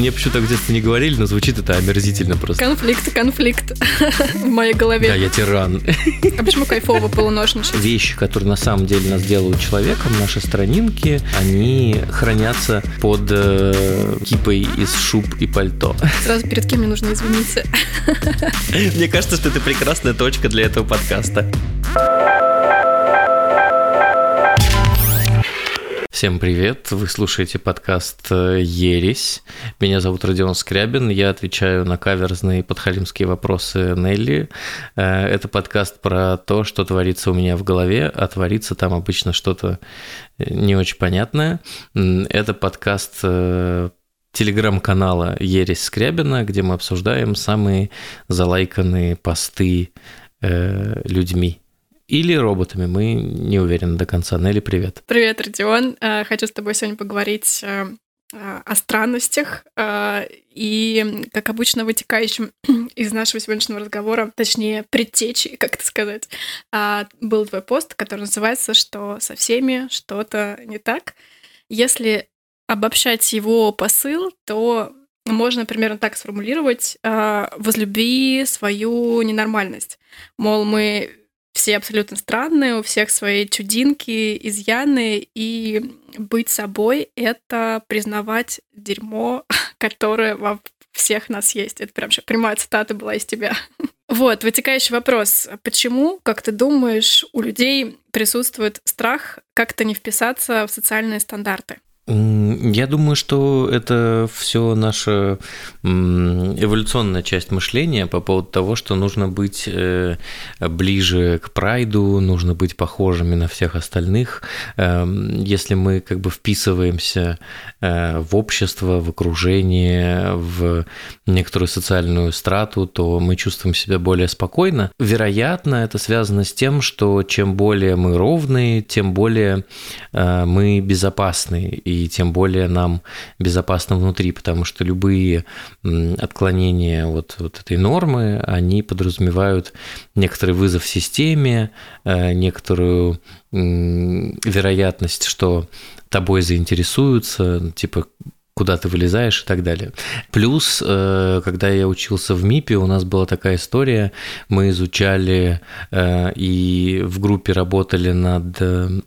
мне почему-то в детстве не говорили, но звучит это омерзительно просто. Конфликт, конфликт в моей голове. Да, я тиран. А почему кайфово полуношничать? Вещи, которые на самом деле нас делают человеком, наши странинки, они хранятся под э, кипой из шуб и пальто. Сразу перед кем мне нужно извиниться? Мне кажется, что это прекрасная точка для этого подкаста. Всем привет! Вы слушаете подкаст э, «Ересь». Меня зовут Родион Скрябин. Я отвечаю на каверзные подхалимские вопросы Нелли. Э, это подкаст про то, что творится у меня в голове, а творится там обычно что-то э, не очень понятное. Это подкаст телеграм-канала «Ересь Скрябина», где мы обсуждаем самые залайканные посты людьми или роботами. Мы не уверены до конца. Нелли, привет. Привет, Родион. Э, хочу с тобой сегодня поговорить э, э, о странностях и, как обычно, вытекающим из нашего сегодняшнего разговора, точнее, предтечи, как это сказать, был твой пост, который называется «Что со всеми что-то не так». Если обобщать его посыл, то можно примерно так сформулировать «возлюби свою ненормальность». Мол, мы все абсолютно странные, у всех свои чудинки, изъяны, и быть собой — это признавать дерьмо, которое во всех нас есть. Это прям прямая цитата была из тебя. Вот, вытекающий вопрос. Почему, как ты думаешь, у людей присутствует страх как-то не вписаться в социальные стандарты? Я думаю, что это все наша эволюционная часть мышления по поводу того, что нужно быть э, ближе к прайду, нужно быть похожими на всех остальных. Эм, если мы как бы вписываемся э, в общество, в окружение, в некоторую социальную страту, то мы чувствуем себя более спокойно. Вероятно, это связано с тем, что чем более мы ровные, тем более э, мы безопасны и тем более нам безопасно внутри, потому что любые отклонения от вот этой нормы, они подразумевают некоторый вызов системе, э, некоторую вероятность, что тобой заинтересуются, типа куда ты вылезаешь и так далее. Плюс, э, когда я учился в МИПе, у нас была такая история, мы изучали э, и в группе работали над э,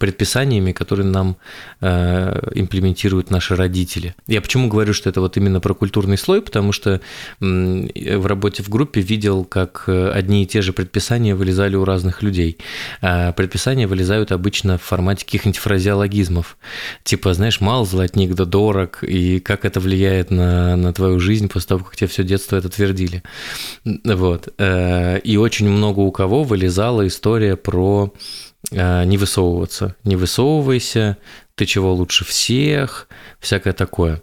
предписаниями, которые нам имплементируют наши родители. Я почему говорю, что это вот именно про культурный слой, потому что в работе в группе видел, как одни и те же предписания вылезали у разных людей. А предписания вылезают обычно в формате каких-нибудь фразеологизмов. Типа, знаешь, мал золотник да дорог, как и как это влияет на, на твою жизнь после того, как тебе все детство это твердили. Вот. Э, и очень много у кого вылезала история про э, не высовываться. Не высовывайся, ты чего лучше всех, всякое такое.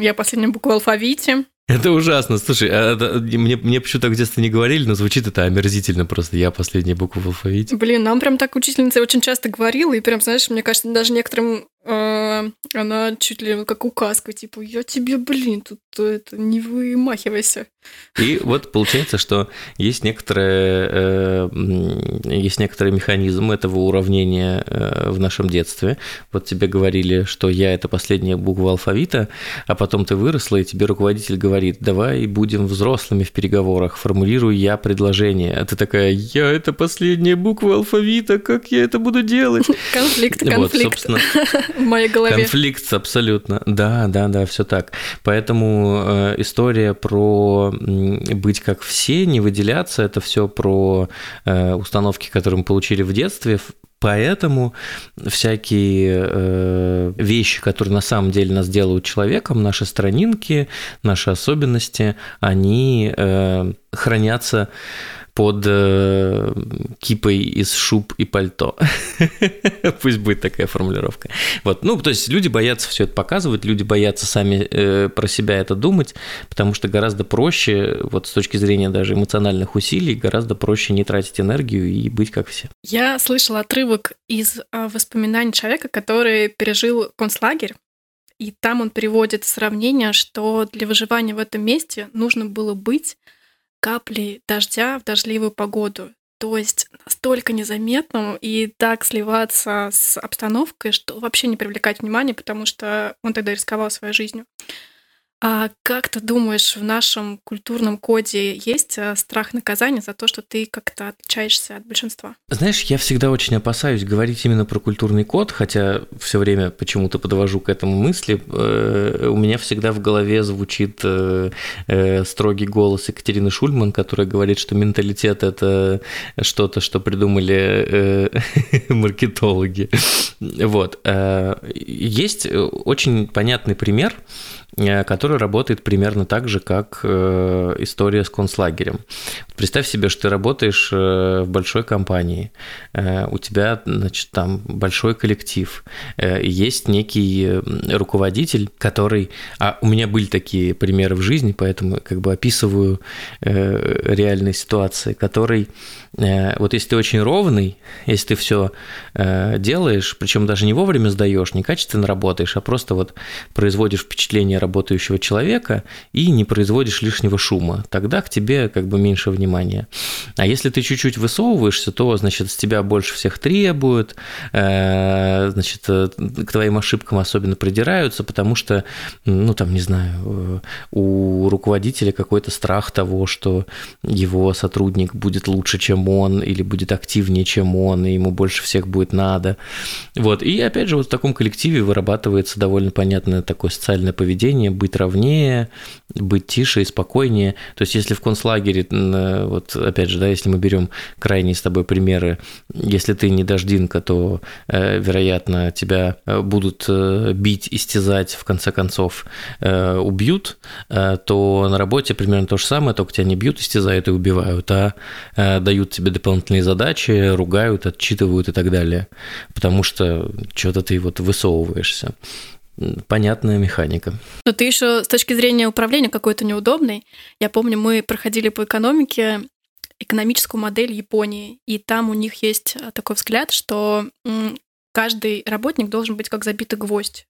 Я последняя буква в алфавите. Это ужасно. Слушай, а это, мне, мне почему-то в детстве не говорили, но звучит это омерзительно просто. Я последняя буква в алфавите. Блин, нам прям так учительница очень часто говорила, и прям, знаешь, мне кажется, даже некоторым она чуть ли как указка, типа, я тебе, блин, тут это, не вымахивайся. И вот получается, что есть некоторые, э, есть некоторые механизмы этого уравнения э, в нашем детстве. Вот тебе говорили, что я – это последняя буква алфавита, а потом ты выросла, и тебе руководитель говорит, давай будем взрослыми в переговорах, формулирую я предложение. А ты такая, я – это последняя буква алфавита, как я это буду делать? Конфликт, конфликт вот, в моей голове. Конфликт, абсолютно. Да, да, да, все так. Поэтому э, история про быть как все, не выделяться, это все про э, установки, которые мы получили в детстве, Поэтому всякие э, вещи, которые на самом деле нас делают человеком, наши странинки, наши особенности, они э, хранятся под э, кипой из шуб и пальто. Пусть будет такая формулировка. Вот, ну, то есть люди боятся все это показывать, люди боятся сами э, про себя это думать, потому что гораздо проще, вот с точки зрения даже эмоциональных усилий, гораздо проще не тратить энергию и быть как все. Я слышала отрывок из э, воспоминаний человека, который пережил концлагерь, и там он приводит сравнение, что для выживания в этом месте нужно было быть капли дождя в дождливую погоду. То есть настолько незаметным и так сливаться с обстановкой, что вообще не привлекать внимания, потому что он тогда рисковал своей жизнью. А как ты думаешь, в нашем культурном коде есть э, страх наказания за то, что ты как-то отличаешься от большинства? Знаешь, я всегда очень опасаюсь говорить именно про культурный код, хотя все время почему-то подвожу к этому мысли. Э, у меня всегда в голове звучит э, строгий голос Екатерины Шульман, которая говорит, что менталитет – это что-то, что придумали маркетологи. Вот. Есть очень понятный пример – Э, который работает примерно так же, как э, история с концлагерем. Представь себе, что ты работаешь э, в большой компании, у тебя, значит, там большой коллектив, есть некий руководитель, который... А у меня были такие примеры в жизни, поэтому как бы описываю реальные ситуации, который... Вот если ты очень ровный, если ты все делаешь, причем даже не вовремя сдаешь, не качественно работаешь, а просто вот производишь впечатление работающего человека и не производишь лишнего шума. Тогда к тебе как бы меньше внимания. А если ты чуть-чуть высовываешься, то, значит, с тебя больше всех требуют, э, значит, э, к твоим ошибкам особенно придираются, потому что, ну, там, не знаю, э, у руководителя какой-то страх того, что его сотрудник будет лучше, чем он, или будет активнее, чем он, и ему больше всех будет надо. Вот. И опять же, вот в таком коллективе вырабатывается довольно понятное такое социальное поведение, быть ровнее, быть тише и спокойнее. То есть, если в концлагере, э, вот опять же, да, если мы берем крайние с тобой примеры, если ты не дождинка, то, э, вероятно, тебя э, будут бить, истязать, в конце концов, убьют, то на работе примерно то же самое, только тебя не бьют, истязают и убивают, а дают тебе дополнительные задачи, ругают, отчитывают и так далее, потому что что-то ты вот высовываешься понятная механика. Но ты еще с точки зрения управления какой-то неудобный. Я помню, мы проходили по экономике экономическую модель Японии, и там у них есть э, такой взгляд, что каждый работник должен быть как забитый гвоздь.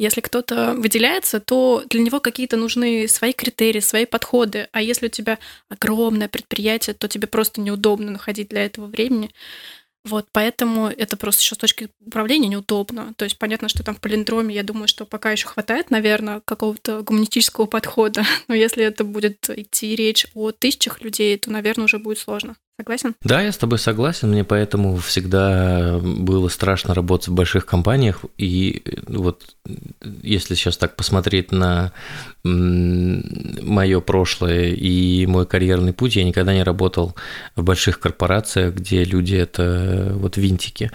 Если кто-то выделяется, то для него какие-то нужны свои критерии, свои подходы. А если у тебя огромное предприятие, то тебе просто неудобно находить для этого времени. Вот, поэтому это просто еще с точки управления неудобно. То есть понятно, что там в полиндроме, я думаю, что пока еще хватает, наверное, какого-то гуманистического подхода. Но если это будет идти речь о тысячах людей, то, наверное, уже будет сложно. Согласен? Да, я с тобой согласен. Мне поэтому всегда было страшно работать в больших компаниях. И вот если сейчас так посмотреть на мое прошлое и мой карьерный путь, я никогда не работал в больших корпорациях, где люди это вот винтики.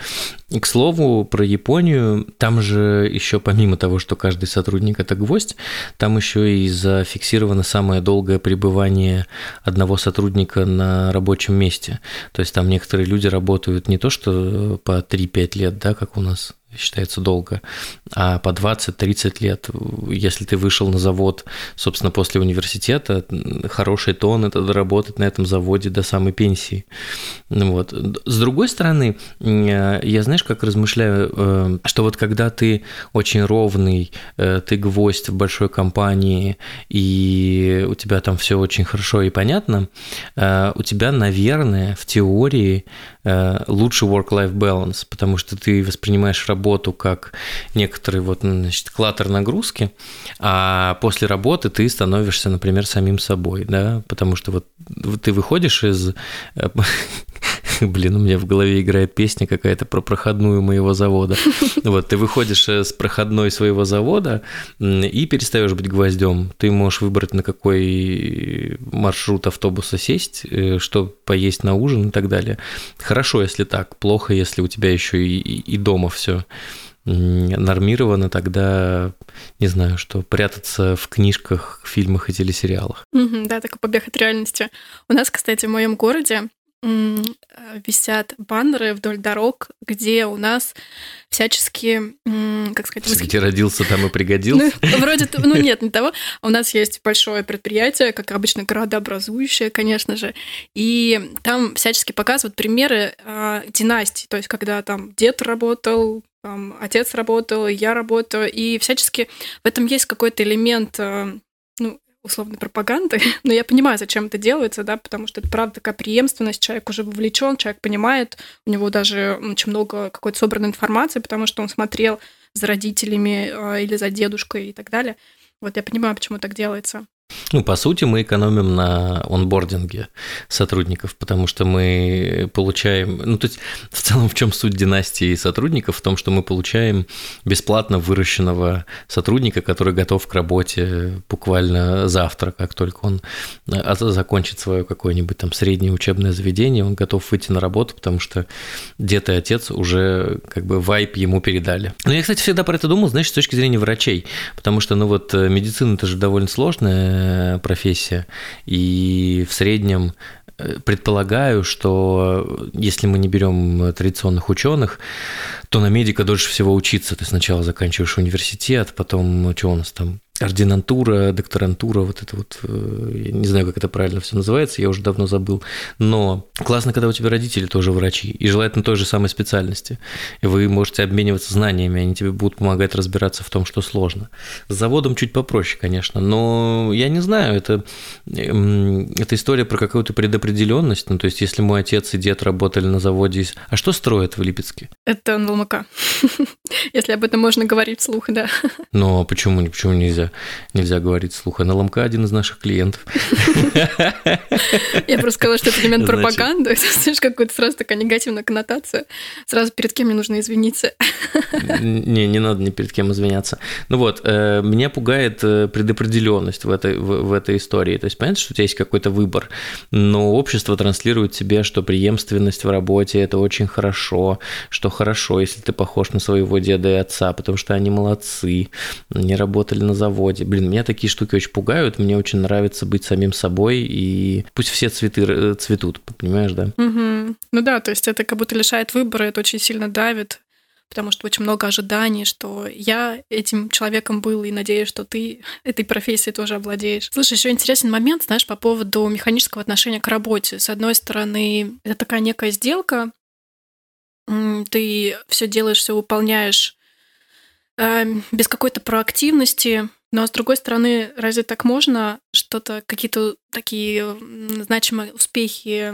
И, к слову, про Японию, там же еще помимо того, что каждый сотрудник это гвоздь, там еще и зафиксировано самое долгое пребывание одного сотрудника на рабочем месте. То есть там некоторые люди работают не то что по 3-5 лет, да, как у нас считается долго, а по 20-30 лет. Если ты вышел на завод, собственно, после университета, хороший тон – это доработать на этом заводе до самой пенсии. Вот. С другой стороны, я, знаешь, как размышляю, э, что вот когда ты очень ровный, э, ты гвоздь в большой компании, и у тебя там все очень хорошо и понятно, э, у тебя, наверное, в теории лучше work-life balance, потому что ты воспринимаешь работу работу как некоторый вот, ну, значит, клатер нагрузки, а после работы ты становишься, например, самим собой, да, потому что вот ты выходишь из э, Блин, у меня в голове играет песня какая-то про проходную моего завода. Вот, ты выходишь э, с проходной своего завода и перестаешь быть гвоздем. Ты можешь выбрать, на какой маршрут автобуса сесть, э, что поесть на ужин и так далее. Хорошо, если так, плохо, если у тебя еще и, и дома все нормировано, тогда не знаю, что прятаться в книжках, фильмах и телесериалах. Mm-hmm, да, такой побег от реальности. У нас, кстати, в моем городе Э, висят баннеры вдоль дорог, где у нас всячески, как сказать... Где родился, там и пригодился? Ну, вроде, ну нет, не того. У нас есть большое предприятие, как обычно, городообразующее, конечно же, и там всячески показывают примеры э, династий, то есть когда там дед работал, там, отец работал, я работаю, и всячески в этом есть какой-то элемент э, ну, условной пропаганды, но я понимаю, зачем это делается, да, потому что это правда такая преемственность, человек уже вовлечен, человек понимает, у него даже очень много какой-то собранной информации, потому что он смотрел за родителями а, или за дедушкой и так далее. Вот я понимаю, почему так делается. Ну, по сути, мы экономим на онбординге сотрудников, потому что мы получаем... Ну, то есть, в целом, в чем суть династии сотрудников? В том, что мы получаем бесплатно выращенного сотрудника, который готов к работе буквально завтра, как только он а, закончит свое какое-нибудь там среднее учебное заведение, он готов выйти на работу, потому что дед и отец уже как бы вайп ему передали. Но я, кстати, всегда про это думал, знаешь, с точки зрения врачей, потому что, ну вот, медицина это же довольно сложная Э, профессия. И в среднем э, предполагаю, что если мы не берем традиционных ученых, то на медика дольше всего учиться. Ты сначала заканчиваешь университет, потом что у нас там ординатура, докторантура, вот это вот, э, я не знаю, как это правильно все называется, я уже давно забыл, но классно, когда у тебя родители тоже врачи, и желательно той же самой специальности, и вы можете обмениваться знаниями, они тебе будут помогать разбираться в том, что сложно. С заводом чуть попроще, конечно, но я не знаю, это, это история про какую-то предопределенность, ну, то есть если мой отец и дед работали на заводе, а что строят в Липецке? Это НЛМК, если об этом можно говорить вслух, да. Но почему, почему нельзя? Нельзя, говорить вслух. А НЛМК один из наших клиентов. Я просто сказала, что это элемент пропаганды. Знаешь, какая-то сразу такая негативная коннотация. Сразу перед кем мне нужно извиниться. Не, не надо ни перед кем извиняться. Ну вот, э, меня пугает э, предопределенность в этой, в, в этой истории. То есть, понятно, что у тебя есть какой-то выбор, но общество транслирует тебе, что преемственность в работе – это очень хорошо, что хорошо, если ты похож на своего деда и отца, потому что они молодцы, не работали на заводе заводе. Блин, меня такие штуки очень пугают, мне очень нравится быть самим собой, и пусть все цветы э, цветут, понимаешь, да? Угу. Ну да, то есть это как будто лишает выбора, это очень сильно давит, потому что очень много ожиданий, что я этим человеком был, и надеюсь, что ты этой профессией тоже обладаешь. Слушай, еще интересный момент, знаешь, по поводу механического отношения к работе. С одной стороны, это такая некая сделка, ты все делаешь, все выполняешь э, без какой-то проактивности, но с другой стороны, разве так можно что-то, какие-то такие значимые успехи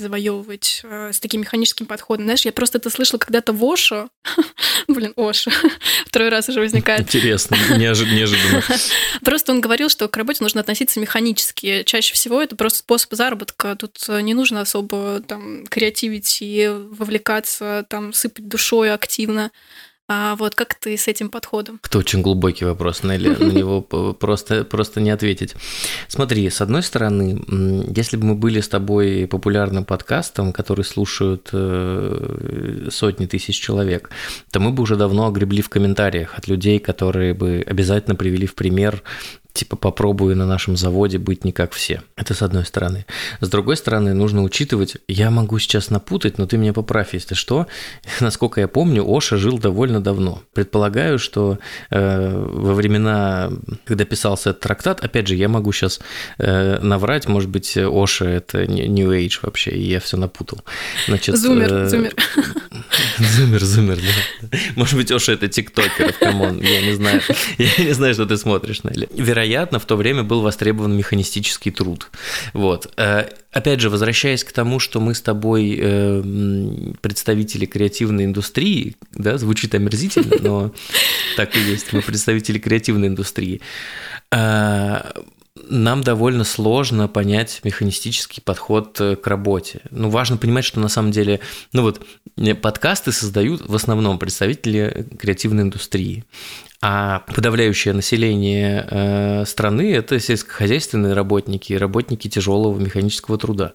завоевывать э, с таким механическим подходом? Знаешь, я просто это слышала когда-то в Ошо. Блин, Ошо. Второй раз уже возникает. Интересно, неожиданно. Просто он говорил, что к работе нужно относиться механически. Чаще всего это просто способ заработка. Тут э, не нужно особо там креативить и вовлекаться, там сыпать душой активно. А вот как ты с этим подходом? Это очень глубокий вопрос, Нелли, на него просто, просто не ответить. Смотри, с одной стороны, если бы мы были с тобой популярным подкастом, который слушают э, сотни тысяч человек, то мы бы уже давно огребли в комментариях от людей, которые бы обязательно привели в пример типа попробую на нашем заводе быть не как все. Это с одной стороны. С другой стороны, нужно учитывать, я могу сейчас напутать, но ты меня поправь, если что. Насколько я помню, Оша жил довольно давно. Предполагаю, что э, во времена, когда писался этот трактат, опять же, я могу сейчас э, наврать, может быть, Ошо это New Age вообще, и я все напутал. Значит, зумер, э, зумер. Зумер, зумер, да. Может быть, Ошо это тиктокер, come on, я не знаю. Я не знаю, что ты смотришь, Нелли. Вероятно, вероятно, в то время был востребован механистический труд. Вот. Э, опять же, возвращаясь к тому, что мы с тобой э, представители креативной индустрии, да, звучит омерзительно, но так и есть, мы представители креативной индустрии э, нам довольно сложно понять механистический подход к работе. Ну, важно понимать, что на самом деле, ну вот, подкасты создают в основном представители креативной индустрии а подавляющее население э, страны – это сельскохозяйственные работники, работники тяжелого механического труда.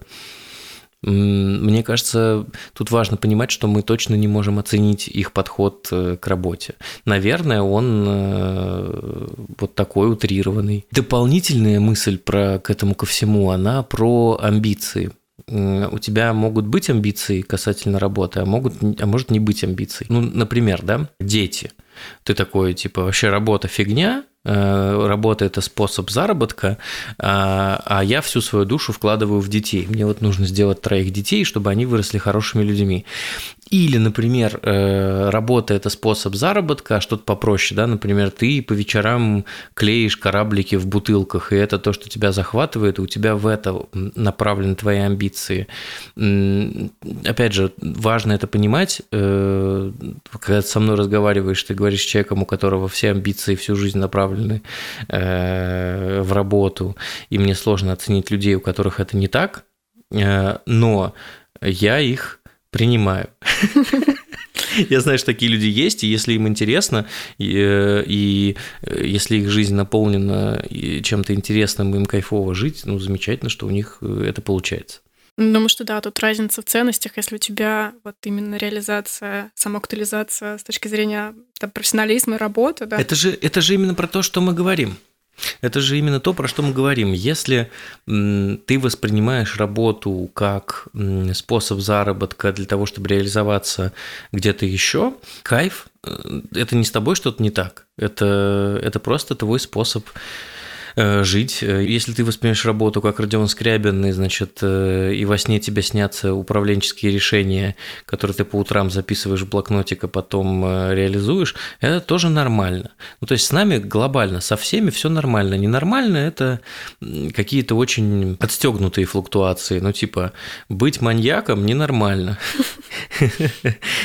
Мне кажется, тут важно понимать, что мы точно не можем оценить их подход э, к работе. Наверное, он э, вот такой утрированный. Дополнительная мысль про к этому ко всему, она про амбиции у тебя могут быть амбиции касательно работы, а, могут, а может не быть амбиций. Ну, например, да, дети – ты такой, типа, вообще работа фигня, Э, работа – это способ заработка, а, а я всю свою душу вкладываю в детей. Мне вот нужно сделать троих детей, чтобы они выросли хорошими людьми. Или, например, э, работа – это способ заработка, а что-то попроще, да, например, ты по вечерам клеишь кораблики в бутылках, и это то, что тебя захватывает, и у тебя в это направлены твои амбиции. Опять же, важно это понимать, э, когда ты со мной разговариваешь, ты говоришь, говоришь человеком, у которого все амбиции всю жизнь направлены э, в работу, и мне сложно оценить людей, у которых это не так, э, но я их принимаю. Я знаю, что такие люди есть, и если им интересно, и, э, и э, если их жизнь наполнена чем-то интересным, им кайфово жить, ну, замечательно, что у них э, это получается. Думаю, что да, тут разница в ценностях. Если у тебя вот именно реализация, самоактуализация с точки зрения там, профессионализма и работы, да. Это же, это же именно про то, что мы говорим. Это же именно то, про что мы говорим. Если ты воспринимаешь работу как способ заработка для того, чтобы реализоваться где-то еще, кайф, э, это не с тобой что-то не так. Это, это просто твой способ жить. Э, если ты воспринимаешь работу как Родион Скрябин, и, значит, э, и во сне тебе снятся управленческие решения, которые ты по утрам записываешь в блокнотик, а потом реализуешь, это тоже нормально. Ну, то есть с нами глобально, со всеми все нормально. Ненормально – это какие-то очень отстегнутые флуктуации. Ну, типа, быть маньяком ненормально.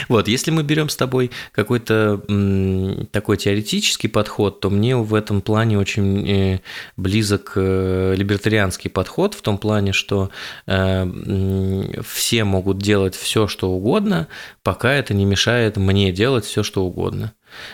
Вот, если мы берем с тобой какой-то такой теоретический подход, то мне в этом плане очень близок э, либертарианский подход в том плане, что э, все могут делать все, что угодно, пока это не мешает мне делать все, что угодно.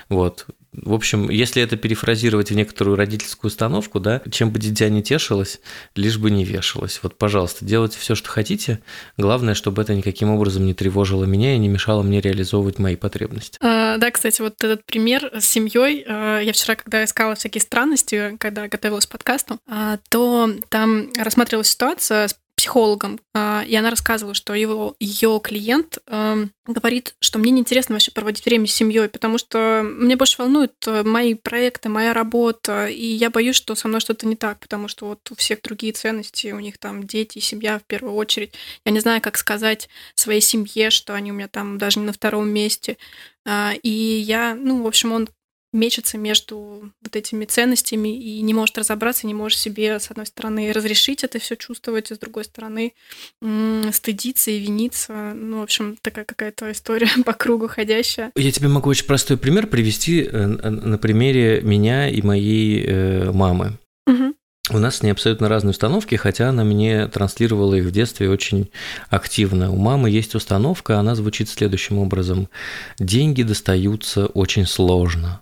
Вот. В общем, если это перефразировать в некоторую родительскую установку, да, чем бы дитя не тешилось, лишь бы не вешалось. Вот, пожалуйста, делайте все, что хотите. Главное, чтобы это никаким образом не тревожило меня и не мешало мне реализовывать мои потребности. А, да, кстати, вот этот пример с семьей. А, я вчера, когда искала всякие странности, когда готовилась к подкасту, а, то там рассматривалась ситуация с психологом, а, и она рассказывала, что его, ее клиент эм, говорит, что мне неинтересно вообще проводить время с семьей, потому что мне больше волнуют э, мои проекты, моя работа, и я боюсь, что со мной что-то не так, потому что вот у всех другие ценности, у них там дети, семья в первую очередь. Я не знаю, как сказать своей семье, что они у меня там даже не на втором месте. А, и я, ну, в общем, он мечется между вот этими ценностями и не может разобраться, не может себе, с одной стороны, разрешить это все чувствовать, а с другой стороны, стыдиться и виниться. Ну, в общем, такая какая-то история по кругу ходящая. Я тебе могу очень простой пример привести э, на примере меня и моей э, мамы. Угу. У нас с ней абсолютно разные установки, хотя она мне транслировала их в детстве очень активно. У мамы есть установка, она звучит следующим образом. Деньги достаются очень сложно.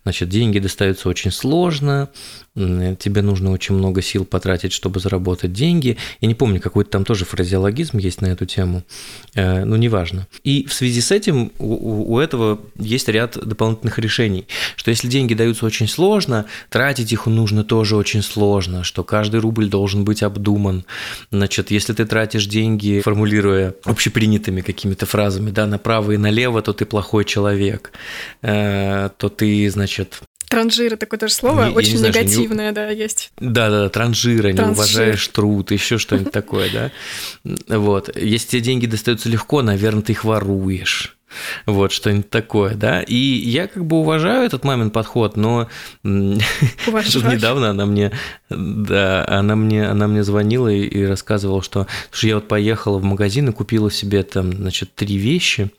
Значит, деньги достаются очень сложно, тебе нужно очень много сил потратить, чтобы заработать деньги. Я не помню, какой-то там тоже фразеологизм есть на эту тему, но неважно. И в связи с этим у, у этого есть ряд дополнительных решений, что если деньги даются очень сложно, тратить их нужно тоже очень сложно, что каждый рубль должен быть обдуман. Значит, если ты тратишь деньги, формулируя общепринятыми какими-то фразами, да, направо и налево, то ты плохой человек, э, то ты, значит, Транжира такое тоже слово, не, очень знаю, негативное, не... да, есть. Да, да, транжира, Транжир. не уважаешь труд, еще что-нибудь такое, да. Вот. Если тебе деньги достаются легко, наверное, ты их воруешь. Вот, что-нибудь такое, да. И я как бы уважаю этот мамин подход, но недавно она мне, да, она мне, она мне звонила и, и рассказывала, что, что я вот поехала в магазин и купила себе там, значит, три вещи,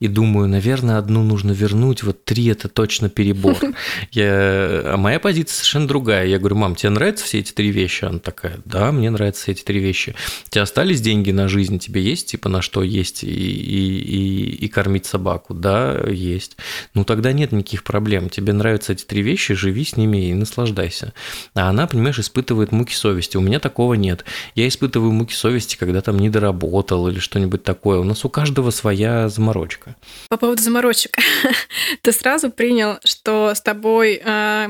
и думаю, наверное, одну нужно вернуть, вот три это точно перебор. Я... А моя позиция совершенно другая. Я говорю, мам, тебе нравятся все эти три вещи? Она такая, да, мне нравятся все эти три вещи. У тебя остались деньги на жизнь? Тебе есть, типа, на что есть и, и, и, и кормить собаку? Да, есть. Ну, тогда нет никаких проблем. Тебе нравятся эти три вещи, живи с ними и наслаждайся. А она, понимаешь, испытывает муки совести. У меня такого нет. Я испытываю муки совести, когда там не доработал или что-нибудь такое. У нас у каждого своя заморочка. По поводу заморочек. Ты сразу принял, что с тобой э,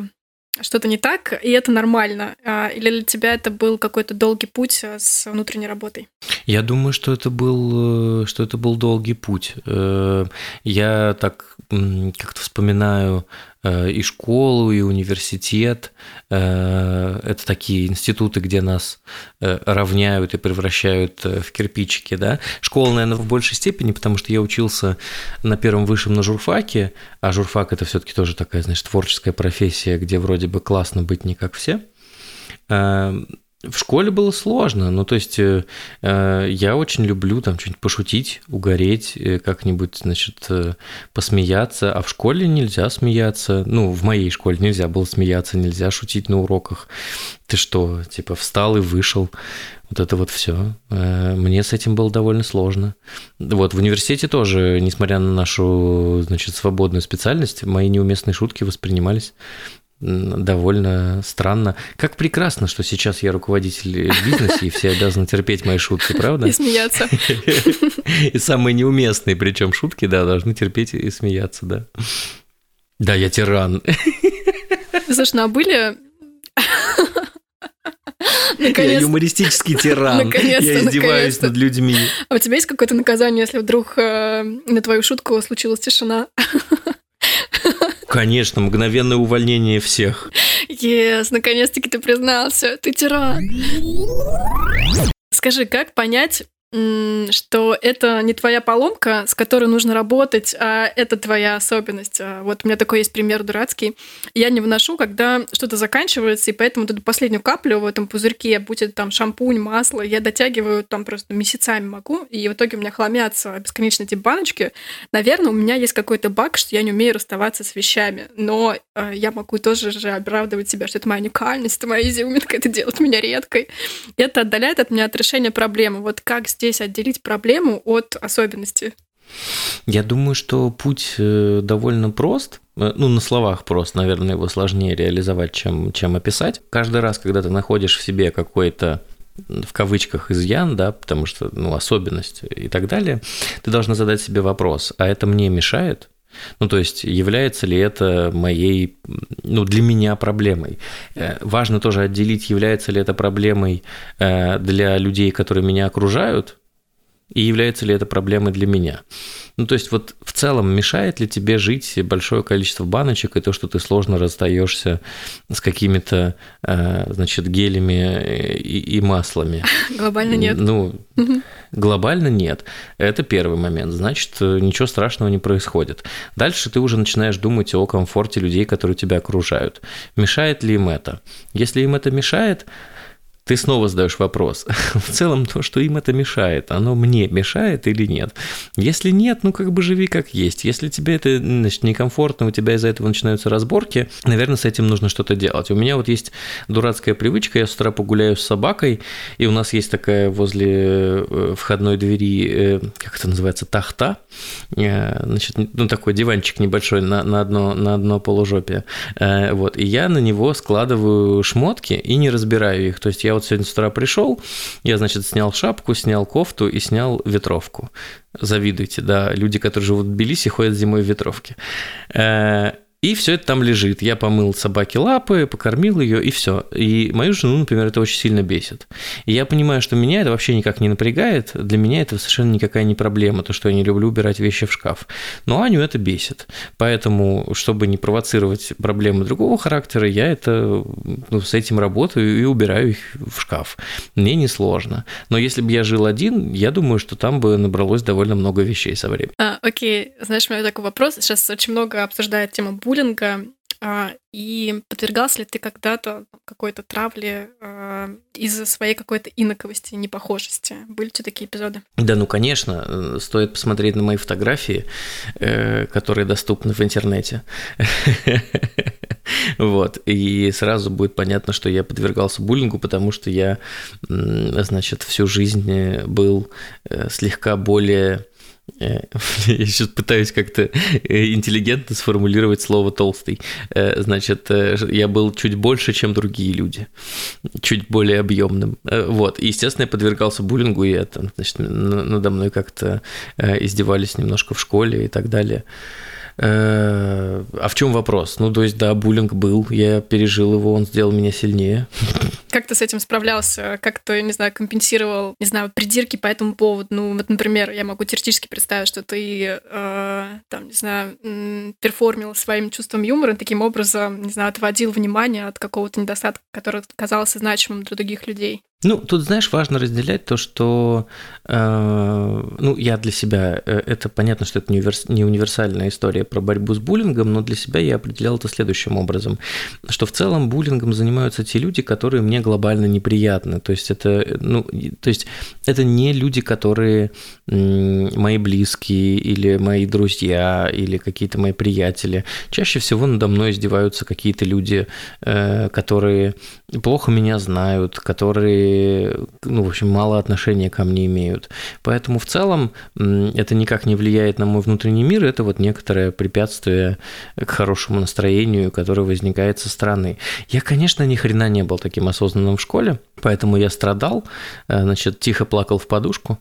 что-то не так, и это нормально? Э, или для тебя это был какой-то долгий путь а, с внутренней работой? Я думаю, что это был, э, что это был долгий путь. Э, я так как-то вспоминаю Э, и школу, и университет. Э, это такие институты, где нас э, равняют и превращают в кирпичики. Да? Школа, наверное, в большей степени, потому что я учился на первом высшем на журфаке, а журфак – это все таки тоже такая, значит, творческая профессия, где вроде бы классно быть не как все. В школе было сложно, ну то есть э, э я очень люблю там что-нибудь пошутить, угореть, э, как-нибудь, значит, э, посмеяться, а в школе нельзя смеяться, ну в моей школе нельзя было смеяться, нельзя шутить на уроках. Ты что, типа встал и вышел, вот это вот все. Э, мне с этим было довольно сложно. Вот в университете тоже, несмотря на нашу, значит, свободную специальность, мои неуместные шутки воспринимались довольно странно. Как прекрасно, что сейчас я руководитель в бизнесе, и все обязаны терпеть мои шутки, правда? И смеяться. И самые неуместные, причем шутки, да, должны терпеть и смеяться, да. Да, я тиран. Слушай, ну а были Я юмористический тиран. Я издеваюсь над людьми. А у тебя есть какое-то наказание, если вдруг э, на твою шутку случилась тишина? Конечно, мгновенное увольнение всех. Yes, наконец-таки ты признался, ты тиран. Скажи, как понять, что это не твоя поломка, с которой нужно работать, а это твоя особенность. А вот у меня такой есть пример дурацкий. Я не выношу, когда что-то заканчивается, и поэтому эту последнюю каплю в этом пузырьке, будь это там шампунь, масло, я дотягиваю там просто месяцами могу, и в итоге у меня хламятся бесконечно эти баночки. Наверное, у меня есть какой-то баг, что я не умею расставаться с вещами, но э, я могу тоже же оправдывать себя, что это моя уникальность, это моя изюминка, это делает меня редкой. Это отдаляет от меня от решения проблемы. Вот как здесь отделить проблему от особенности? Я думаю, что путь э, довольно прост. Э, ну, на словах прост, наверное, его сложнее реализовать, чем, чем описать. Каждый раз, когда ты находишь в себе какой-то в кавычках изъян, да, потому что, ну, особенность и так далее, ты должна задать себе вопрос, а это мне мешает? Ну, то есть, является ли это моей, ну, для меня проблемой? Э, важно тоже отделить, является ли это проблемой для людей, которые меня окружают, и является ли это проблемой для меня. Ну, то есть вот в целом мешает ли тебе жить большое количество баночек и то, что ты сложно расстаешься с какими-то, э, значит, гелями и, и маслами? Глобально нет. Ну, глобально нет. Это первый момент. Значит, ничего страшного не происходит. Дальше ты уже начинаешь думать о комфорте людей, которые тебя окружают. Мешает ли им это? Если им это мешает, ты снова задаешь вопрос. В целом, то, что им это мешает, оно мне мешает или нет? Если нет, ну как бы живи как есть. Если тебе это значит, некомфортно, у тебя из-за этого начинаются разборки, наверное, с этим нужно что-то делать. У меня вот есть дурацкая привычка, я с утра погуляю с собакой, и у нас есть такая возле э, входной двери, э, как это называется, тахта, э, значит, ну такой диванчик небольшой на, на, одно, на одно полужопие. Вот, и я на него складываю шмотки и не разбираю их. То есть я вот сегодня с утра пришел, я, значит, снял шапку, снял кофту и снял ветровку. Завидуйте, да, люди, которые живут в Тбилиси, ходят зимой в ветровке. И все это там лежит. Я помыл собаке лапы, покормил ее, и все. И мою жену, например, это очень сильно бесит. И я понимаю, что меня это вообще никак не напрягает. Для меня это совершенно никакая не проблема, то, что я не люблю убирать вещи в шкаф. Но Аню это бесит. Поэтому, чтобы не провоцировать проблемы другого характера, я это, ну, с этим работаю и убираю их в шкаф. Мне несложно. Но если бы я жил один, я думаю, что там бы набралось довольно много вещей со временем. А, окей, знаешь, у меня такой вопрос. Сейчас очень много обсуждают тему буллинга. А, и подвергался ли ты когда-то какой-то травле а, из-за своей какой-то инаковости, непохожести? Были ли такие эпизоды? Да, ну, конечно. Э, стоит посмотреть на мои фотографии, э, которые доступны в интернете. Вот. И сразу будет понятно, что я подвергался буллингу, потому что я, значит, всю жизнь э, был слегка более я сейчас пытаюсь как-то э, интеллигентно сформулировать слово толстый. Э, значит, я был чуть больше, чем другие люди, чуть более объемным. Вот. И, естественно, я подвергался буллингу, и это, значит, надо мной как-то издевались немножко в школе и так далее. Э, а в чем вопрос? Ну, то есть, да, буллинг был, я пережил его, он сделал меня сильнее. Как ты с этим справлялся? Как ты, не знаю, компенсировал, не знаю, придирки по этому поводу? Ну, вот, например, я могу теоретически представить, что ты, э, там, не знаю, перформил своим чувством юмора, таким образом, не знаю, отводил внимание от какого-то недостатка, который казался значимым для других людей. Ну, тут, знаешь, важно разделять то, что, э, ну, я для себя, э, это понятно, что это не, универс, не универсальная история про борьбу с буллингом, но для себя я определял это следующим образом, что в целом буллингом занимаются те люди, которые мне глобально неприятны, то есть это, ну, то есть это не люди, которые мои близкие или мои друзья или какие-то мои приятели. Чаще всего надо мной издеваются какие-то люди, э, которые плохо меня знают, которые, ну, в общем, мало отношения ко мне имеют. Поэтому в целом это никак не влияет на мой внутренний мир, это вот некоторое препятствие к хорошему настроению, которое возникает со стороны. Я, конечно, ни хрена не был таким осознанным в школе, поэтому я страдал, э, значит, тихо плакал в подушку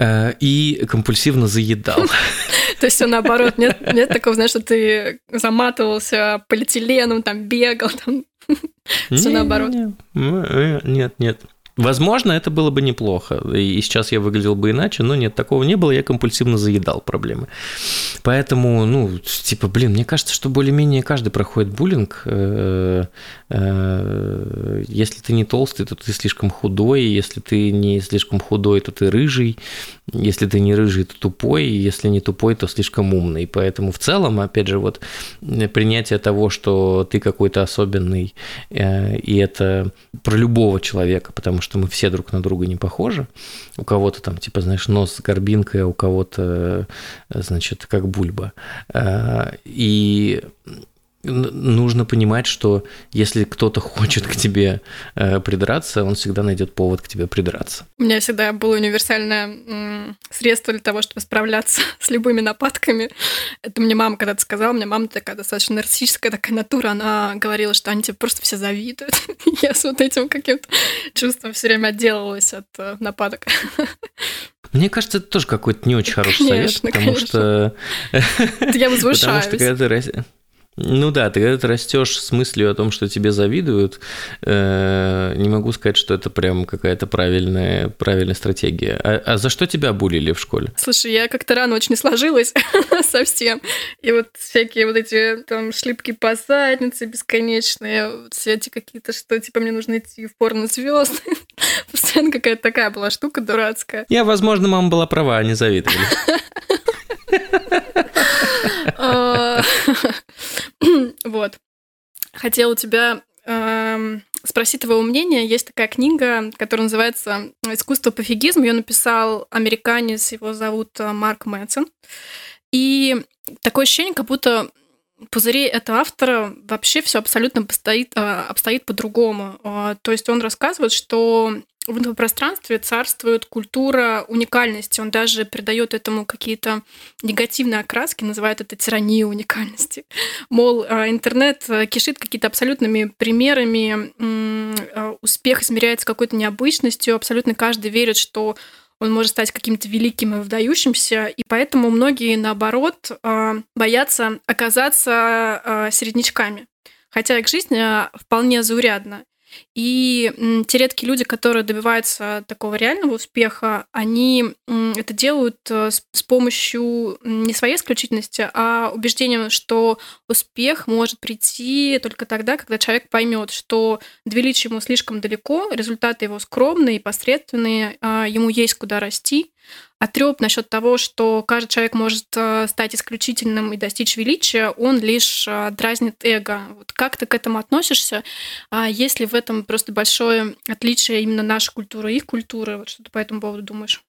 и компульсивно заедал. То есть все наоборот, нет, нет такого, знаешь, что ты заматывался полиэтиленом, там бегал, там все наоборот. Э, нет, нет. Возможно, это было бы неплохо, и сейчас я выглядел бы иначе, но нет, такого не было, я компульсивно заедал проблемы. Поэтому, ну, типа, блин, мне кажется, что более-менее каждый проходит буллинг. Э, э, если ты не толстый, то ты слишком худой, если ты не слишком худой, то ты рыжий, если ты не рыжий, то тупой, если не тупой, то слишком умный. Поэтому в целом, опять же, вот принятие того, что ты какой-то особенный, э, и это про любого человека, потому что мы все друг на друга не похожи. У кого-то там, типа, знаешь, нос с горбинкой, а у кого-то, э, значит, как бульба. Э, и нужно понимать, что если кто-то хочет к тебе э, придраться, он всегда найдет повод к тебе придраться. У меня всегда было универсальное м, средство для того, чтобы справляться с любыми нападками. Это мне мама когда-то сказала. У меня мама такая достаточно нарциссическая такая натура. Она говорила, что они тебе просто все завидуют. Я с вот этим каким-то чувством все время отделалась от э, нападок. Мне кажется, это тоже какой-то не очень хороший конечно, совет, потому конечно. что... Я возвышаюсь. Потому что когда ты ну да, ты когда ты растешь с мыслью о том, что тебе завидуют, э, не могу сказать, что это прям какая-то правильная, правильная стратегия. А, а за что тебя булили в школе? Слушай, я как-то рано очень сложилась совсем. И вот всякие вот эти там шлипки по заднице бесконечные, вот все эти какие-то, что типа мне нужно идти в порно звезд. Постоянно какая-то такая была штука дурацкая. Я, возможно, мама была права, они завидовали. Вот. Хотела тебя эм, спросить твоего мнения. Есть такая книга, которая называется «Искусство пофигизм». Ее написал американец, его зовут э, Марк Мэтсон. И такое ощущение, как будто пузырей этого автора вообще все абсолютно постоит, э, обстоит по-другому. Э, то есть он рассказывает, что в этом пространстве царствует культура уникальности. Он даже придает этому какие-то негативные окраски, называет это тиранией уникальности. Мол, а, интернет э, кишит какие-то абсолютными примерами, а, успех измеряется какой-то необычностью, абсолютно каждый верит, что он может стать каким-то великим и выдающимся, и поэтому многие, наоборот, боятся оказаться среднячками. Хотя их жизнь вполне заурядна. И те редкие люди, которые добиваются такого реального успеха, они это делают э, с помощью не своей исключительности, а убеждением, что успех может прийти только тогда, когда человек поймет, что величие ему слишком далеко, результаты его скромные и посредственные, а ему есть куда расти, а треп насчет того, что каждый человек может э, стать исключительным и достичь величия, он лишь э, дразнит эго. Вот как ты к этому относишься? А есть ли в этом просто большое отличие именно нашей культуры и их культуры? Вот что ты по этому поводу думаешь?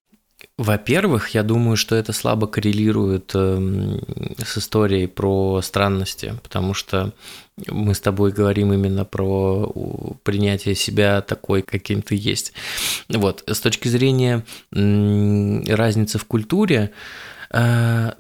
Во-первых, я думаю, что это слабо коррелирует эм, с историей про странности, потому что мы с тобой говорим именно про принятие себя такой, каким ты есть. Вот, с точки зрения разницы в культуре, э,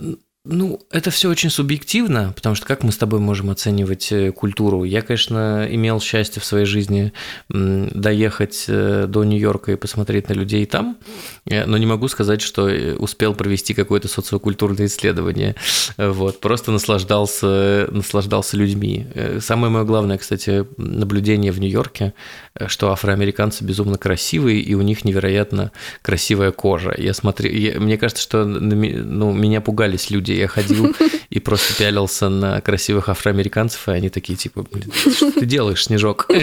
ну, это все очень субъективно, потому что как мы с тобой можем оценивать э, культуру? Я, конечно, имел счастье в своей жизни доехать э, до Нью-Йорка и посмотреть на людей там, э, но не могу сказать, что успел провести какое-то социокультурное исследование. Вот, просто наслаждался, наслаждался людьми. Самое мое главное, кстати, наблюдение в Нью-Йорке, что афроамериканцы безумно красивые, и у них невероятно красивая кожа. Я смотрю, я, мне кажется, что ну, меня пугались люди я ходил и просто пялился на красивых афроамериканцев, и они такие, типа, что ты делаешь, Снежок? В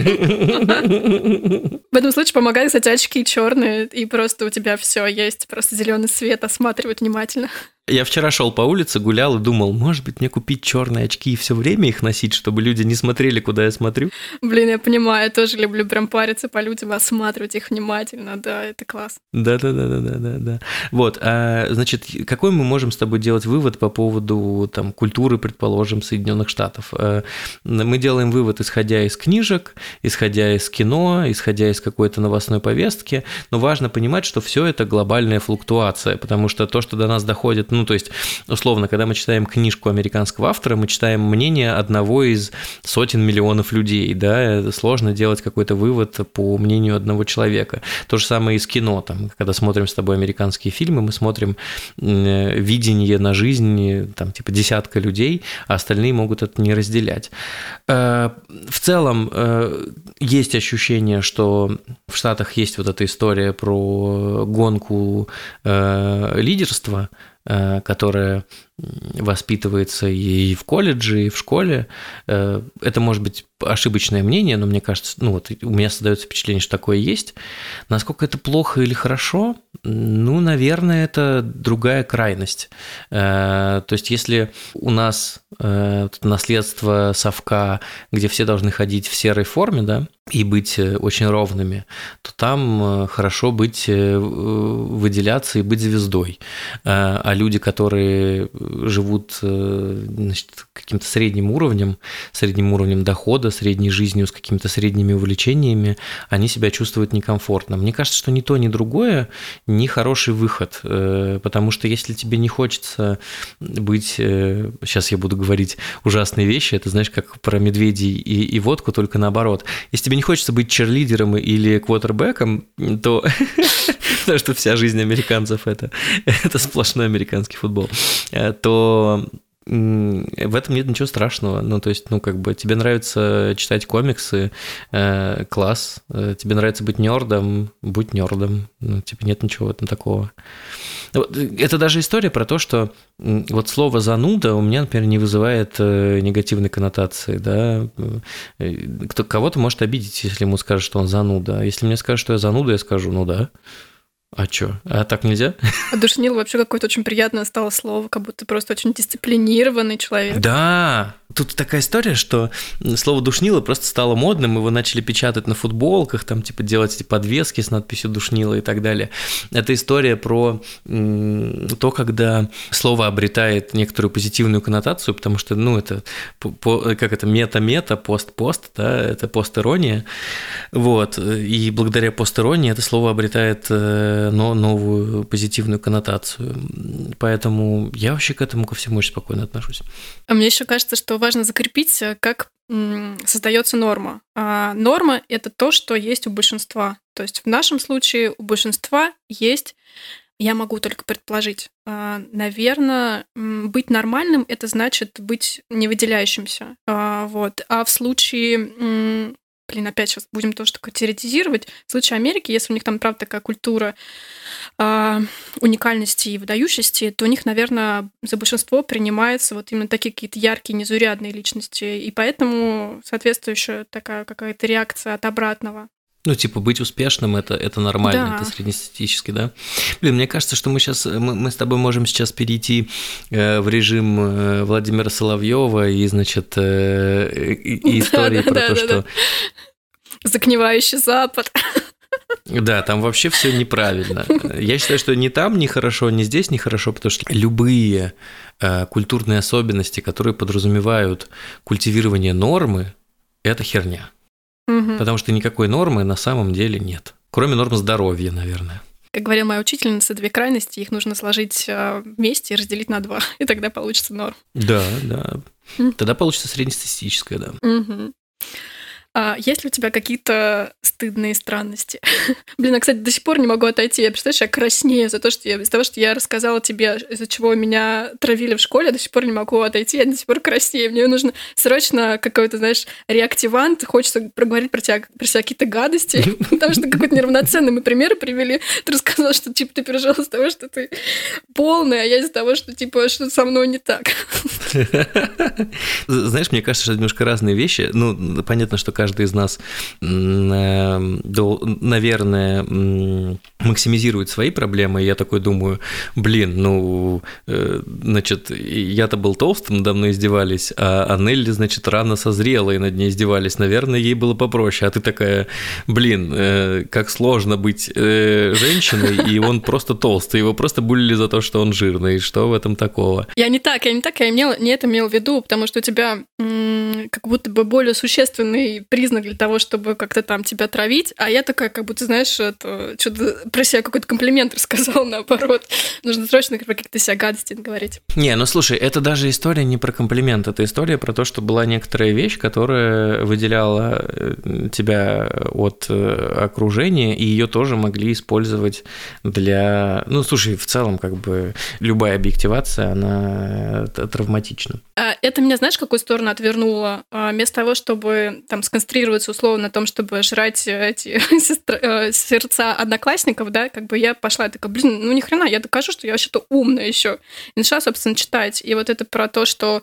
этом случае помогают, кстати, очки черные, и просто у тебя все есть, просто зеленый свет, осматривают внимательно. Я вчера шел по улице, гулял и думал, может быть, мне купить черные очки и все время их носить, чтобы люди не смотрели, куда я смотрю. Блин, я понимаю, я тоже люблю прям париться по людям, осматривать их внимательно, да, это класс. Да, да, да, да, да, да, да. Вот, а, значит, какой мы можем с тобой делать вывод по поводу там культуры, предположим, Соединенных Штатов? А, мы делаем вывод, исходя из книжек, исходя из кино, исходя из какой-то новостной повестки, но важно понимать, что все это глобальная флуктуация, потому что то, что до нас доходит ну, то есть, условно, когда мы читаем книжку американского автора, мы читаем мнение одного из сотен миллионов людей, да, сложно делать какой-то вывод по мнению одного человека. То же самое и с кино, там, когда смотрим с тобой американские фильмы, мы смотрим видение на жизнь, там, типа, десятка людей, а остальные могут это не разделять. Э, в целом, э, есть ощущение, что в Штатах есть вот эта история про гонку э, лидерства, Э, которая воспитывается и в колледже, и в школе. Э, это может быть ошибочное мнение, но мне кажется, ну вот у меня создается впечатление, что такое есть. Насколько это плохо или хорошо? Ну, наверное, это другая крайность. Э, то есть, если у нас наследство совка, где все должны ходить в серой форме, да, и быть очень ровными, то там хорошо быть, выделяться и быть звездой. А люди, которые живут э, значит, каким-то средним уровнем, средним уровнем дохода, средней жизнью с какими-то средними увлечениями, они себя чувствуют некомфортно. Мне кажется, что ни то, ни другое не хороший выход, э, потому что если тебе не хочется быть, сейчас э, я буду говорить ужасные вещи, это знаешь, как про медведей и, и водку, только наоборот. Если тебе не хочется быть черлидером или квотербеком, то потому что вся жизнь американцев это, это сплошной американский футбол, то в этом нет ничего страшного. Ну, то есть, ну, как бы тебе нравится читать комиксы, э, класс. Э, тебе нравится быть нердом, будь нердом. Ну, типа, нет ничего в этом такого. Это даже история про то, что вот слово зануда у меня, например, не вызывает э, негативной коннотации, да. Э, кто, кого-то может обидеть, если ему скажут, что он зануда. Если мне скажут, что я зануда, я скажу, ну да. А чё? А так нельзя? А душнил вообще какое-то очень приятное стало слово, как будто просто очень дисциплинированный человек. Да, тут такая история, что слово душнило просто стало модным, его начали печатать на футболках, там типа делать эти подвески с надписью душнило и так далее. Это история про то, когда слово обретает некоторую позитивную коннотацию, потому что, ну, это как это мета-мета, пост-пост, да, это пост-ирония, вот, и благодаря пост-иронии это слово обретает э, но новую позитивную коннотацию, поэтому я вообще к этому ко всему очень спокойно отношусь. А мне еще кажется, что важно закрепить, э, как создается норма. А норма — это то, что есть у большинства. То есть в нашем случае у большинства есть я могу только предположить. А, Наверное, быть нормальным это значит быть не выделяющимся. А, вот. А в случае блин, опять сейчас будем тоже такое теоретизировать. В случае Америки, если у них там, правда, такая культура э, уникальности и выдающести, то у них, наверное, за большинство принимаются вот именно такие какие-то яркие, незурядные личности. И поэтому соответствующая такая какая-то реакция от обратного. Ну, типа, быть успешным это, это нормально, да. это среднестатистически, да? Блин, мне кажется, что мы сейчас, мы, мы с тобой можем сейчас перейти э, в режим э, Владимира Соловьева и, значит, э, и, и истории да, про да, то, да, что... Загнивающий Запад. Да, там вообще все неправильно. Я считаю, что ни там нехорошо, ни здесь нехорошо, потому что любые э, культурные особенности, которые подразумевают культивирование нормы, это херня. Угу. Потому что никакой нормы на самом деле нет. Кроме норм здоровья, наверное. Как говорила моя учительница, две крайности, их нужно сложить э, вместе и разделить на два, и тогда получится норм. Да, да. Тогда получится среднестатистическое, да. Угу. А есть ли у тебя какие-то стыдные странности? Блин, я, кстати, до сих пор не могу отойти. Я, представляешь, я краснею за то, что я, из-за того, что я рассказала тебе, из-за чего меня травили в школе, я до сих пор не могу отойти, я до сих пор краснею. Мне нужно срочно какой-то, знаешь, реактивант, хочется проговорить про тебя, про себя какие-то гадости, потому что какой-то неравноценный мы примеры привели. Ты рассказал, что, типа, ты пережила из-за того, что ты полная, а я из-за того, что, типа, что со мной не так. Знаешь, мне кажется, что это немножко разные вещи. Ну, понятно, что каждый из нас, э, наверное, максимизирует свои проблемы. Я такой думаю, блин, ну, э, значит, я-то был толстым, надо мной издевались, а, а Нелли, значит, рано созрела и над ней издевались. Наверное, ей было попроще. А ты такая, блин, э, как сложно быть женщиной, и он просто толстый. Его просто булили за то, что он жирный. Что в этом такого? Я не так, я не так, я имела, не это имел в виду, потому что у тебя как будто бы более существенный признак для того, чтобы как-то там тебя травить, а я такая, как будто, знаешь, это, что-то про себя какой-то комплимент рассказал, наоборот. Нужно срочно про какие-то себя гадости говорить. Не, ну слушай, это даже история не про комплимент, это история про то, что была некоторая вещь, которая выделяла э, тебя от э, окружения, и ее тоже могли использовать для... Ну, слушай, в целом, как бы, любая объективация, она э, травматична. А это меня, знаешь, в какую сторону отвернуло? А, вместо того, чтобы там сконцентрироваться условно на том, чтобы жрать эти э, сердца одноклассников, да, как бы я пошла такая, блин, ну ни хрена, я докажу, что я вообще-то умная еще. И начала, собственно, читать. И вот это про то, что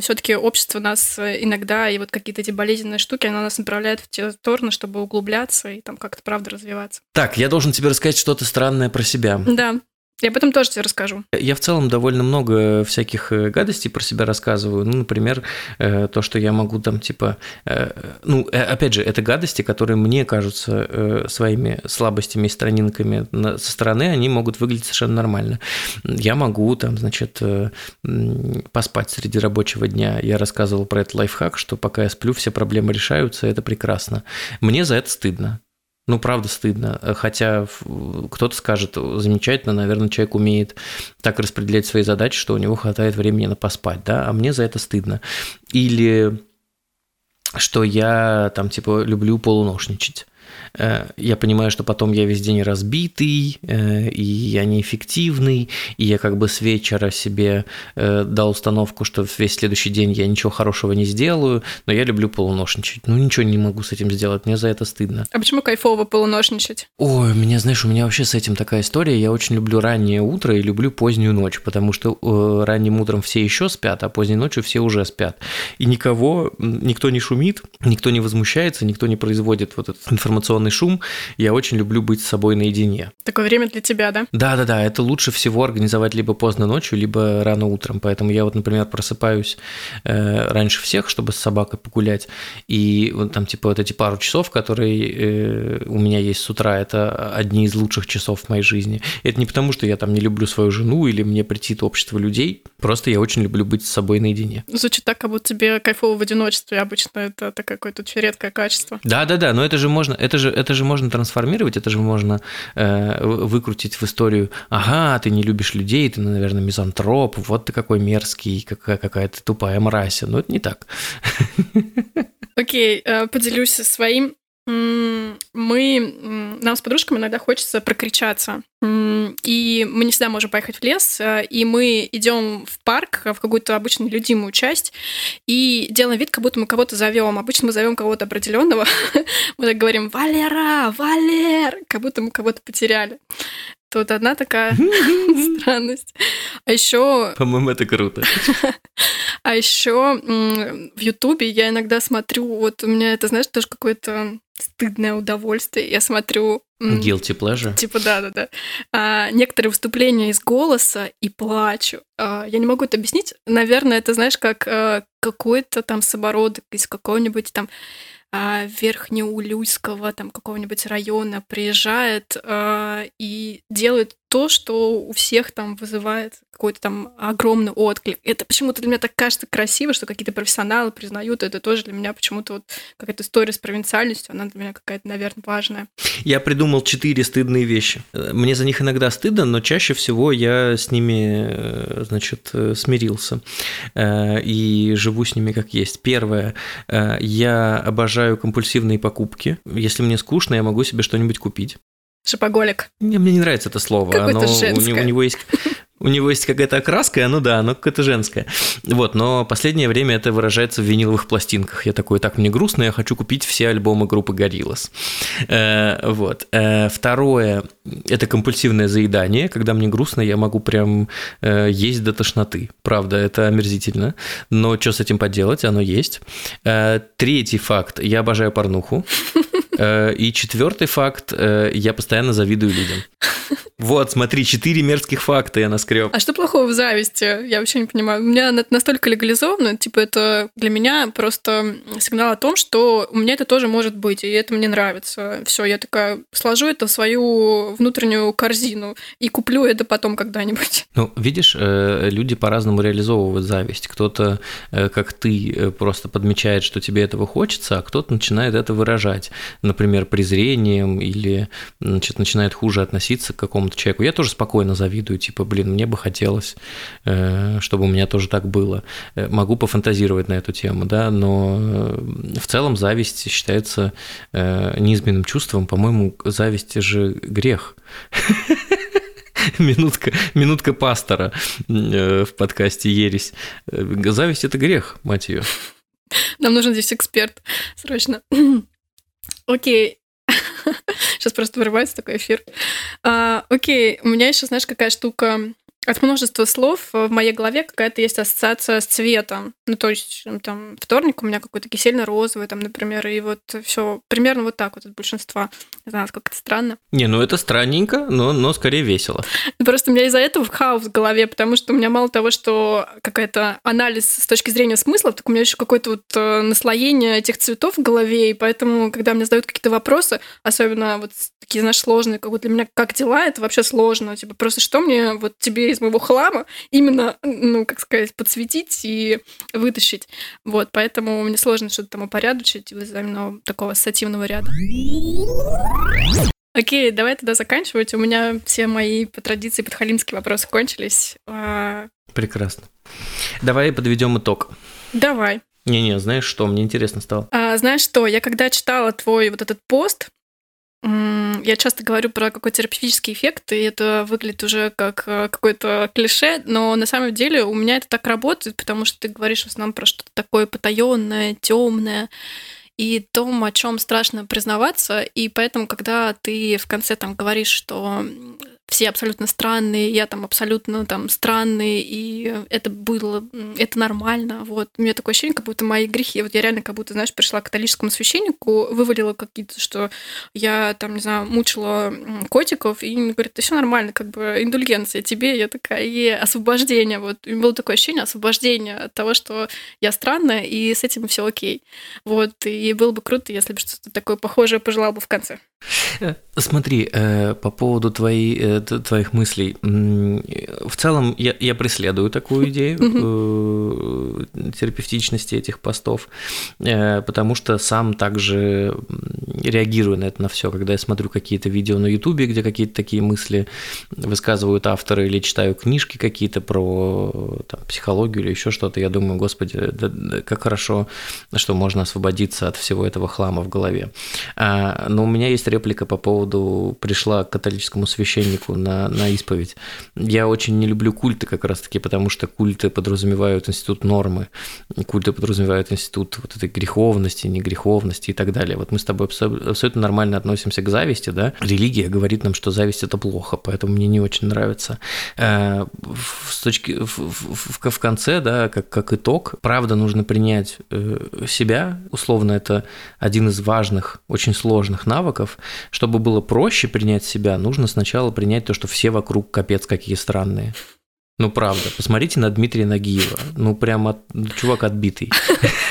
все-таки общество нас иногда, и вот какие-то эти болезненные штуки, оно нас направляет в те стороны, чтобы углубляться и там как-то правда развиваться. Так, я должен тебе рассказать что-то странное про себя. Да. Я потом тоже тебе расскажу. Я в целом довольно много всяких э, гадостей про себя рассказываю. Ну, например, э, то, что я могу там, типа... Э, ну, опять же, это гадости, которые мне кажутся своими слабостями и странинками со стороны, они могут выглядеть совершенно нормально. Я могу там, значит, поспать среди рабочего дня. Я рассказывал про этот лайфхак, что пока я сплю, все проблемы решаются, это прекрасно. Мне за это стыдно. Ну, правда, стыдно. Хотя кто-то скажет, замечательно, наверное, человек умеет так распределять свои задачи, что у него хватает времени на поспать, да, а мне за это стыдно. Или что я там, типа, люблю полуношничать. Э, я понимаю, что потом я весь день разбитый, э, и я неэффективный, и я как бы с вечера себе э, дал установку, что весь следующий день я ничего хорошего не сделаю, но я люблю полуношничать. Ну, ничего не могу с этим сделать, мне за это стыдно. А почему кайфово полуношничать? Ой, у меня, знаешь, у меня вообще с этим такая история. Я очень люблю раннее утро и люблю позднюю ночь, потому что ранним утром все еще спят, а поздней ночью все уже спят. И никого, никто не шумит, никто не возмущается, никто не производит вот этот информационный информационный шум, я очень люблю быть с собой наедине. Такое время для тебя, да? Да-да-да, это лучше всего организовать либо поздно ночью, либо рано утром. Поэтому я вот, например, просыпаюсь э, раньше всех, чтобы с собакой погулять, и вот там типа вот эти пару часов, которые э, у меня есть с утра, это одни из лучших часов в моей жизни. Это не потому, что я там не люблю свою жену или мне претит общество людей, просто я очень люблю быть с собой наедине. Звучит так, как будто тебе кайфово в одиночестве. Обычно это такое какое-то очень редкое качество. Да-да-да, но это же можно, это же, это же можно трансформировать, это же можно э, выкрутить в историю, ага, ты не любишь людей, ты, наверное, мизантроп, вот ты какой мерзкий, какая, какая ты тупая мразь. Но это не так. Окей, okay, э, поделюсь своим мы, нам с подружками иногда хочется прокричаться. И мы не всегда можем поехать в лес, э, и мы идем в парк, в какую-то обычно любимую часть, и делаем вид, как будто мы кого-то зовем. Обычно мы зовем кого-то определенного. мы так говорим «Валера! Валер!» Как будто мы кого-то потеряли. Тут одна такая странность. А еще... По-моему, это круто. А еще в Ютубе я иногда смотрю, вот у меня это, знаешь, тоже какое-то стыдное удовольствие. Я смотрю... Guilty pleasure? Типа, да-да-да. А, некоторые выступления из голоса и плачу. А, я не могу это объяснить. Наверное, это, знаешь, как а, какой-то там собородок из какого-нибудь там а, Верхнеулюйского там какого-нибудь района приезжает а, и делает то, что у всех там вызывает какой-то там огромный отклик. Это почему-то для меня так кажется красиво, что какие-то профессионалы признают. Это тоже для меня почему-то вот какая-то история с провинциальностью, она для меня какая-то, наверное, важная. Я придумал четыре стыдные вещи. Мне за них иногда стыдно, но чаще всего я с ними, э, значит, э, смирился э, и живу с ними как есть. Первое, я обожаю компульсивные покупки. Если мне скучно, я могу себе что-нибудь купить. Шопоголик. Мне, мне не нравится это слово. Оно. У, него- у него есть у него есть какая-то окраска, оно да, оно какое-то женское. Вот, но последнее время это выражается в виниловых пластинках. Я такой, так, мне грустно, я хочу купить все альбомы группы Gorillaz. Э, вот. Э, второе – это компульсивное заедание. Когда мне грустно, я могу прям э, есть до тошноты. Правда, это омерзительно. Но что с этим поделать, оно есть. Э, третий факт – я обожаю порнуху. Э, И четвертый факт, э, я постоянно завидую людям. Вот, смотри, четыре мерзких факта я наскреб. А что плохого в зависти? Я вообще не понимаю. У меня настолько легализовано, типа это для меня просто сигнал о том, что у меня это тоже может быть, и это мне нравится. Все, я такая сложу это в свою внутреннюю корзину и куплю это потом когда-нибудь. Ну, видишь, э, люди по-разному реализовывают зависть. Кто-то, как ты, просто подмечает, что тебе этого хочется, а кто-то начинает это выражать. Например, презрением или значит, начинает хуже относиться к какому-то человеку. Я тоже спокойно завидую, типа, блин, мне бы хотелось, э, чтобы у меня тоже так было. Э, Могу пофантазировать на эту тему, да, но э, в целом зависть считается неизменным чувством. По-моему, зависть же грех. Минутка, минутка пастора в подкасте «Ересь». Зависть – это грех, мать ее. Нам нужен здесь эксперт. Срочно. Окей. Сейчас просто вырывается такой эфир. А, окей, у меня еще, знаешь, какая штука от множества слов в моей голове какая-то есть ассоциация с цветом. Ну, то есть, там, вторник у меня какой-то кисельно-розовый, там, например, и вот все примерно вот так вот от большинства. Не знаю, как это странно. Не, ну это странненько, но, но скорее весело. Просто у меня из-за этого хаос в голове, потому что у меня мало того, что какая-то анализ с точки зрения смысла, так у меня еще какое-то вот э, наслоение этих цветов в голове, и поэтому, когда мне задают какие-то вопросы, особенно вот такие, знаешь, сложные, как вот для меня как дела, это вообще сложно. Типа, просто что мне вот тебе из моего хлама именно, ну, как сказать, подсветить и вытащить. Вот, поэтому мне сложно что-то там упорядочить из-за именно такого ассоциативного ряда. Окей, давай тогда заканчивать. У меня все мои по традиции подхалимские вопросы кончились. А, Прекрасно. Давай подведем итог. Давай. Не-не, знаешь что, мне интересно стало. А, знаешь что, я когда читала твой вот этот пост, я часто говорю про какой терапевтический эффект, и это выглядит уже как э, какое-то клише, но на самом деле у меня это так работает, потому что ты говоришь в основном про что-то такое потаенное, темное, и том, о чем страшно признаваться, и поэтому, когда ты в конце там говоришь, что все абсолютно странные, я там абсолютно там странный, и это было, это нормально, вот. У меня такое ощущение, как будто мои грехи, вот я реально как будто, знаешь, пришла к католическому священнику, вывалила какие-то, что я там, не знаю, мучила котиков, и говорит, все нормально, как бы индульгенция тебе, я такая, и освобождение, вот. И было такое ощущение освобождения от того, что я странная, и с этим все окей. Вот, и было бы круто, если бы что-то такое похожее пожелал бы в конце. Э, Смотри, э, по поводу твоей, э, твоих мыслей. В целом я, я преследую такую идею э, терапевтичности этих постов, э, потому что сам также реагирую на это на все, когда я смотрю какие-то видео на Ютубе, где какие-то такие мысли высказывают авторы, или читаю книжки какие-то про там, психологию или еще что-то, я думаю, господи, да- да как хорошо, что можно освободиться от всего этого хлама в голове. А, но у меня есть реплика по поводу пришла к католическому священнику на, на исповедь. Я очень не люблю культы как раз-таки, потому что культы подразумевают институт нормы, культы подразумевают институт вот этой греховности, негреховности и так далее. Вот мы с тобой абсо- абсолютно нормально относимся к зависти, да? Религия говорит нам, что зависть это плохо, поэтому мне не очень нравится. Э, С точки в- в- в конце, да, как, как итог, правда нужно принять э, себя, условно это один из важных, очень сложных навыков. Чтобы было проще принять себя, нужно сначала принять то, что все вокруг капец какие странные. Ну, правда. Посмотрите на Дмитрия Нагиева. Ну, прям от... чувак отбитый.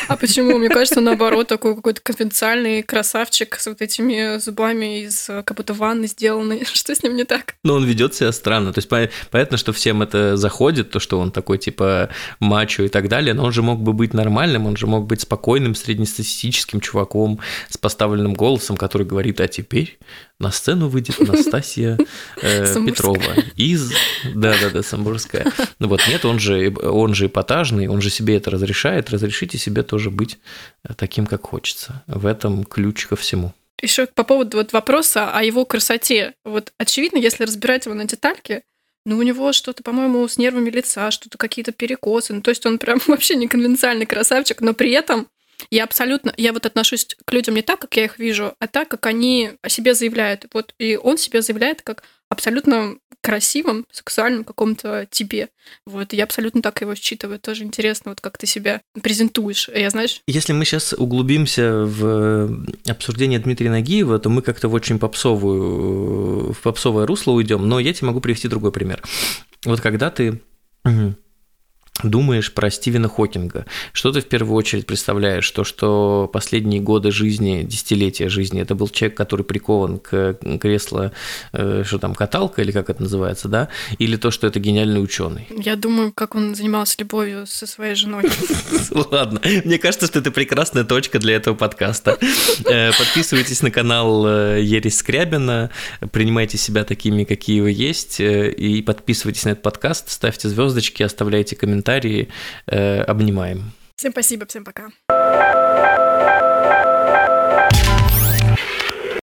А почему? Мне кажется, наоборот, такой какой-то конвенциальный красавчик с вот этими зубами из как будто ванны сделанной. Что с ним не так? Ну, он ведет себя странно. То есть понятно, что всем это заходит, то, что он такой типа мачо и так далее, но он же мог бы быть нормальным, он же мог быть спокойным, среднестатистическим чуваком с поставленным голосом, который говорит, а теперь на сцену выйдет Настасья э, Петрова из... Да-да-да, Самбурская. Ну вот нет, он же, он же эпатажный, он же себе это разрешает. Разрешите себе тоже быть э, таким, как хочется. В этом ключ ко всему. Еще по поводу вот вопроса о его красоте. Вот очевидно, если разбирать его на детальки, ну, у него что-то, по-моему, с нервами лица, что-то какие-то перекосы. Ну, то есть он прям вообще не конвенциальный красавчик, но при этом я абсолютно, я вот отношусь к людям не так, как я их вижу, а так, как они о себе заявляют. Вот и он себя заявляет как абсолютно красивым, сексуальным каком-то типе. Вот, я абсолютно так его считываю. Тоже интересно, вот как ты себя презентуешь. Я, знаешь... Если мы сейчас углубимся в обсуждение Дмитрия Нагиева, то мы как-то в очень попсовую, в попсовое русло уйдем. Но я тебе могу привести другой пример. Вот когда ты думаешь про Стивена Хокинга, что ты в первую очередь представляешь? То, что последние годы жизни, десятилетия жизни, это был человек, который прикован к креслу, э, что там, каталка или как это называется, да? Или то, что это гениальный ученый? Я думаю, как он занимался любовью со своей женой. Ладно, мне кажется, что это прекрасная точка для этого подкаста. Э, подписывайтесь на канал э, Ересь Скрябина, принимайте себя такими, какие вы есть, и подписывайтесь на этот подкаст, ставьте звездочки, оставляйте комментарии комментарии. Э, обнимаем. Всем спасибо, всем пока.